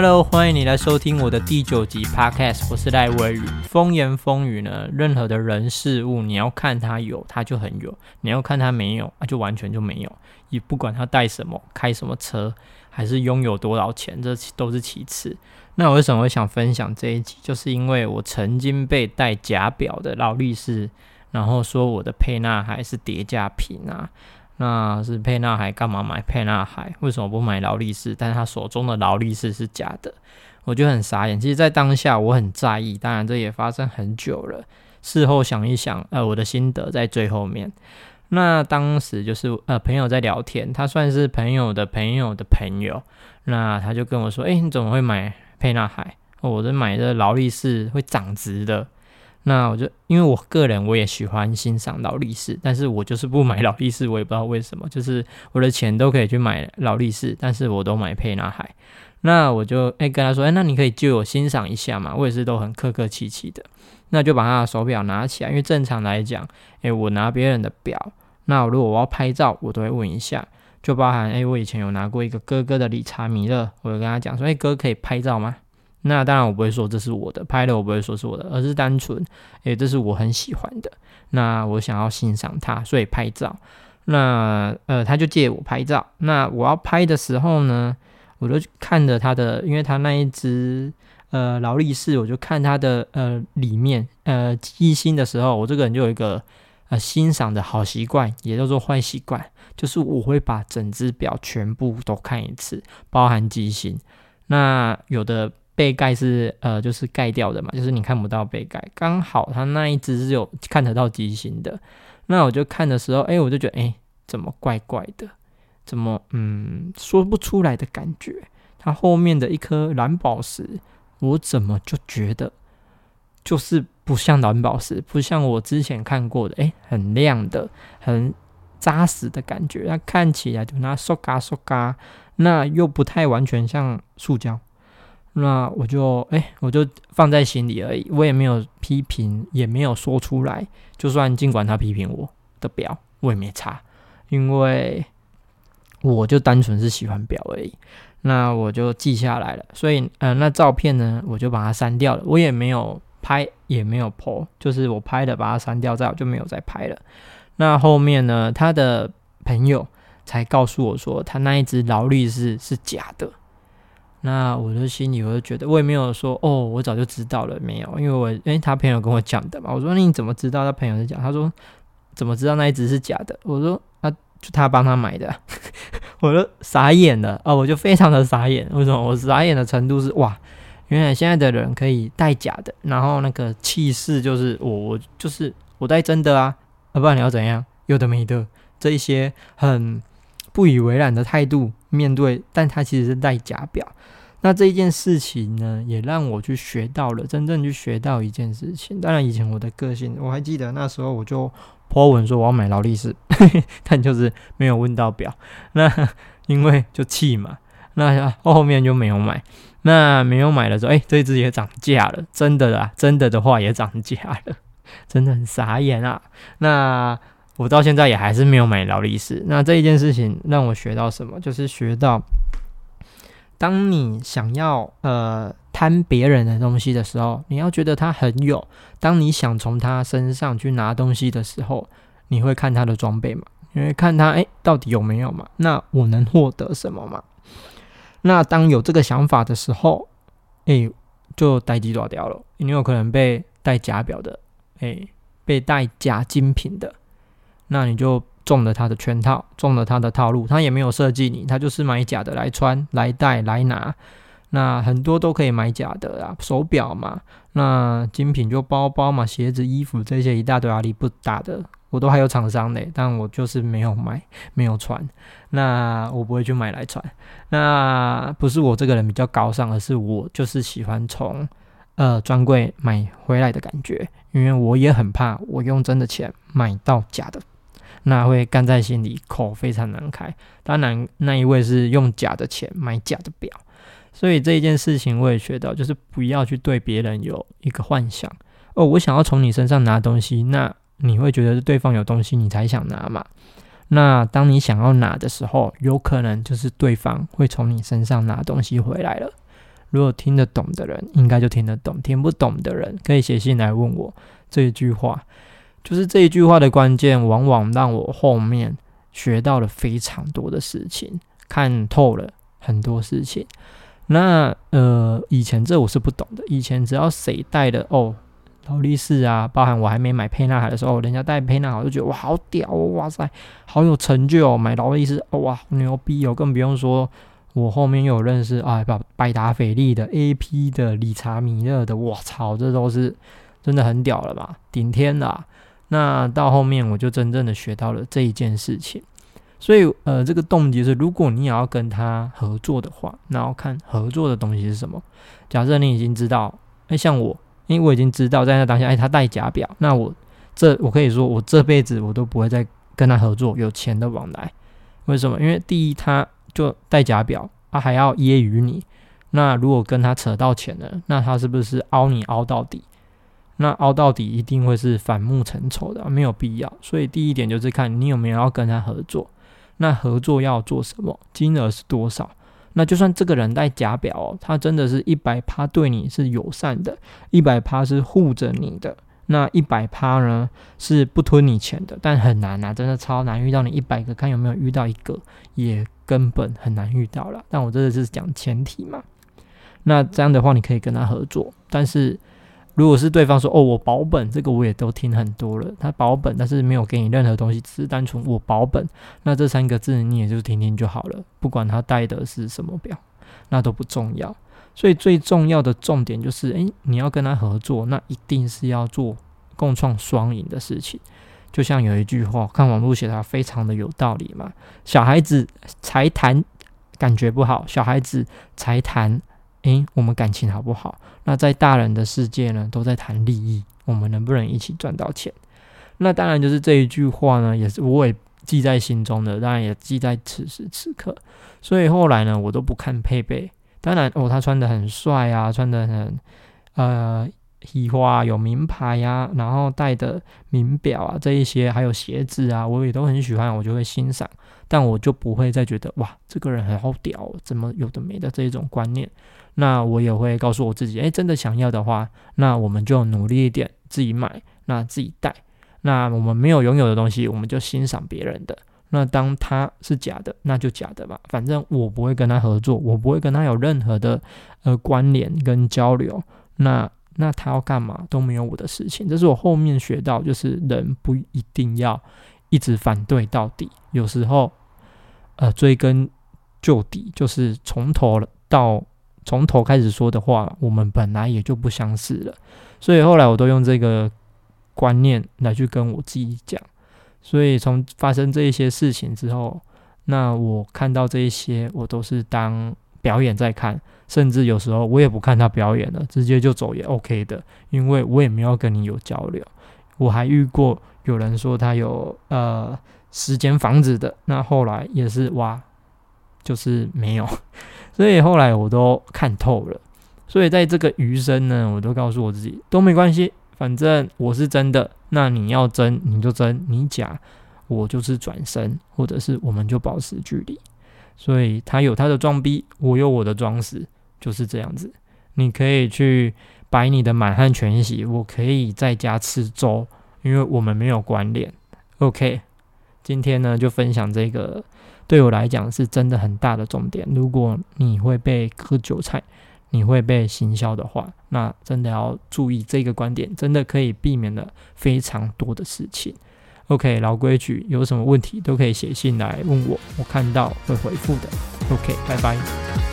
Hello，欢迎你来收听我的第九集 Podcast，我是赖伟宇。风言风语呢，任何的人事物，你要看他有，他就很有；你要看他没有，那就完全就没有。也不管他带什么，开什么车，还是拥有多少钱，这都是其次。那我为什么会想分享这一集？就是因为我曾经被戴假表的劳力士，然后说我的沛纳还是叠加品啊。那是沛纳海干嘛买沛纳海？为什么不买劳力士？但他手中的劳力士是假的，我就很傻眼。其实，在当下我很在意，当然这也发生很久了。事后想一想，呃，我的心得在最后面。那当时就是呃朋友在聊天，他算是朋友的朋友的朋友，那他就跟我说：“哎，你怎么会买沛纳海？我这买的劳力士会涨值的。”那我就因为我个人我也喜欢欣赏劳力士，但是我就是不买劳力士，我也不知道为什么，就是我的钱都可以去买劳力士，但是我都买沛纳海。那我就哎跟他说，哎，那你可以借我欣赏一下嘛？我也是都很客客气气的，那就把他的手表拿起来，因为正常来讲，哎，我拿别人的表，那如果我要拍照，我都会问一下，就包含哎，我以前有拿过一个哥哥的理查米勒，我就跟他讲说，哎，哥可以拍照吗？那当然，我不会说这是我的拍的，我不会说是我的，而是单纯，诶，这是我很喜欢的。那我想要欣赏它，所以拍照。那呃，他就借我拍照。那我要拍的时候呢，我就看着他的，因为他那一只呃劳力士，我就看他的呃里面呃机芯的时候，我这个人就有一个呃欣赏的好习惯，也叫做坏习惯，就是我会把整只表全部都看一次，包含机芯。那有的。背盖是呃，就是盖掉的嘛，就是你看不到背盖。刚好它那一只是有看得到机芯的，那我就看的时候，哎，我就觉得，哎，怎么怪怪的？怎么嗯，说不出来的感觉？它后面的一颗蓝宝石，我怎么就觉得就是不像蓝宝石，不像我之前看过的，哎，很亮的、很扎实的感觉。它看起来就那嗖嘎嗖嘎，那又不太完全像塑胶。那我就哎，我就放在心里而已，我也没有批评，也没有说出来。就算尽管他批评我的表，我也没差，因为我就单纯是喜欢表而已。那我就记下来了，所以呃，那照片呢，我就把它删掉了。我也没有拍，也没有 po，就是我拍的把它删掉，再我就没有再拍了。那后面呢，他的朋友才告诉我说，他那一只劳力士是假的。那我的心里我就觉得，我也没有说哦，我早就知道了没有，因为我因为他朋友跟我讲的嘛。我说你怎么知道他朋友是假？他说怎么知道那一只是假的？我说啊，就他帮他买的。我就傻眼了啊！我就非常的傻眼。为什么？我傻眼的程度是哇，原来现在的人可以戴假的，然后那个气势就是我我就是我戴真的啊，啊不然你要怎样？有的没的这一些很不以为然的态度面对，但他其实是戴假表。那这一件事情呢，也让我去学到了，真正去学到一件事情。当然，以前我的个性，我还记得那时候我就颇文说我要买劳力士，但就是没有问到表。那因为就气嘛，那后面就没有买。那没有买的时候，哎，这只也涨价了，真的啦，真的的话也涨价了，真的很傻眼啊。那我到现在也还是没有买劳力士。那这一件事情让我学到什么？就是学到。当你想要呃贪别人的东西的时候，你要觉得他很有；当你想从他身上去拿东西的时候，你会看他的装备嘛？因为看他哎到底有没有嘛？那我能获得什么嘛？那当有这个想法的时候，哎，就待机抓掉了。你有可能被戴假表的，哎，被戴假精品的，那你就。中了他的圈套，中了他的套路，他也没有设计你，他就是买假的来穿、来戴、来拿。那很多都可以买假的啊，手表嘛，那精品就包包嘛、鞋子、衣服这些一大堆阿里不打的，我都还有厂商嘞，但我就是没有买、没有穿。那我不会去买来穿。那不是我这个人比较高尚，而是我就是喜欢从呃专柜买回来的感觉，因为我也很怕我用真的钱买到假的。那会干在心里，口非常难开。当然，那一位是用假的钱买假的表，所以这一件事情我也学到，就是不要去对别人有一个幻想。哦，我想要从你身上拿东西，那你会觉得对方有东西，你才想拿嘛？那当你想要拿的时候，有可能就是对方会从你身上拿东西回来了。如果听得懂的人，应该就听得懂；听不懂的人，可以写信来问我。这一句话，就是这一句话的关键，往往让我后面学到了非常多的事情，看透了很多事情。那呃，以前这我是不懂的。以前只要谁带的哦，劳力士啊，包含我还没买沛纳海的时候，人家带沛纳海，我就觉得哇，好屌哦，哇塞，好有成就哦，买劳力士，哇，牛逼哦，更不用说。我后面有认识啊，百百达翡丽的、A.P. 的、理查米勒的，我操，这都是真的很屌了吧，顶天了。那到后面我就真正的学到了这一件事情，所以呃，这个动机是，如果你也要跟他合作的话，那要看合作的东西是什么。假设你已经知道，哎，像我，因为我已经知道在那当下，哎，他戴假表，那我这我可以说，我这辈子我都不会再跟他合作有钱的往来。为什么？因为第一他。就戴假表，他还要揶揄你。那如果跟他扯到钱了，那他是不是凹你凹到底？那凹到底一定会是反目成仇的，没有必要。所以第一点就是看你有没有要跟他合作。那合作要做什么？金额是多少？那就算这个人戴假表，他真的是一百趴对你是友善的，一百趴是护着你的。那一百趴呢是不吞你钱的，但很难啊，真的超难遇到你一百个，看有没有遇到一个，也根本很难遇到了。但我这个是讲前提嘛。那这样的话，你可以跟他合作，但是如果是对方说哦我保本，这个我也都听很多了，他保本，但是没有给你任何东西，只是单纯我保本，那这三个字你也就听听就好了，不管他戴的是什么表，那都不重要。所以最重要的重点就是，诶，你要跟他合作，那一定是要做共创双赢的事情。就像有一句话，看网络写的非常的有道理嘛。小孩子才谈感觉不好，小孩子才谈，诶，我们感情好不好？那在大人的世界呢，都在谈利益，我们能不能一起赚到钱？那当然就是这一句话呢，也是我也记在心中的，当然也记在此时此刻。所以后来呢，我都不看配备。当然哦，他穿的很帅啊，穿的很呃，喜花有名牌呀，然后戴的名表啊，这一些还有鞋子啊，我也都很喜欢，我就会欣赏，但我就不会再觉得哇，这个人很好屌，怎么有的没的这一种观念。那我也会告诉我自己，哎，真的想要的话，那我们就努力一点，自己买，那自己带。那我们没有拥有的东西，我们就欣赏别人的。那当他是假的，那就假的吧。反正我不会跟他合作，我不会跟他有任何的呃关联跟交流。那那他要干嘛都没有我的事情。这是我后面学到，就是人不一定要一直反对到底。有时候呃追根究底，就是从头到从头开始说的话，我们本来也就不相似了。所以后来我都用这个观念来去跟我自己讲。所以从发生这一些事情之后，那我看到这一些，我都是当表演在看，甚至有时候我也不看他表演了，直接就走也 OK 的，因为我也没有跟你有交流。我还遇过有人说他有呃十间房子的，那后来也是哇，就是没有，所以后来我都看透了。所以在这个余生呢，我都告诉我自己都没关系。反正我是真的，那你要真你就真，你假我就是转身，或者是我们就保持距离。所以他有他的装逼，我有我的装死，就是这样子。你可以去摆你的满汉全席，我可以在家吃粥，因为我们没有关联。OK，今天呢就分享这个，对我来讲是真的很大的重点。如果你会被割韭菜。你会被行销的话，那真的要注意这个观点，真的可以避免了非常多的事情。OK，老规矩，有什么问题都可以写信来问我，我看到会回复的。OK，拜拜。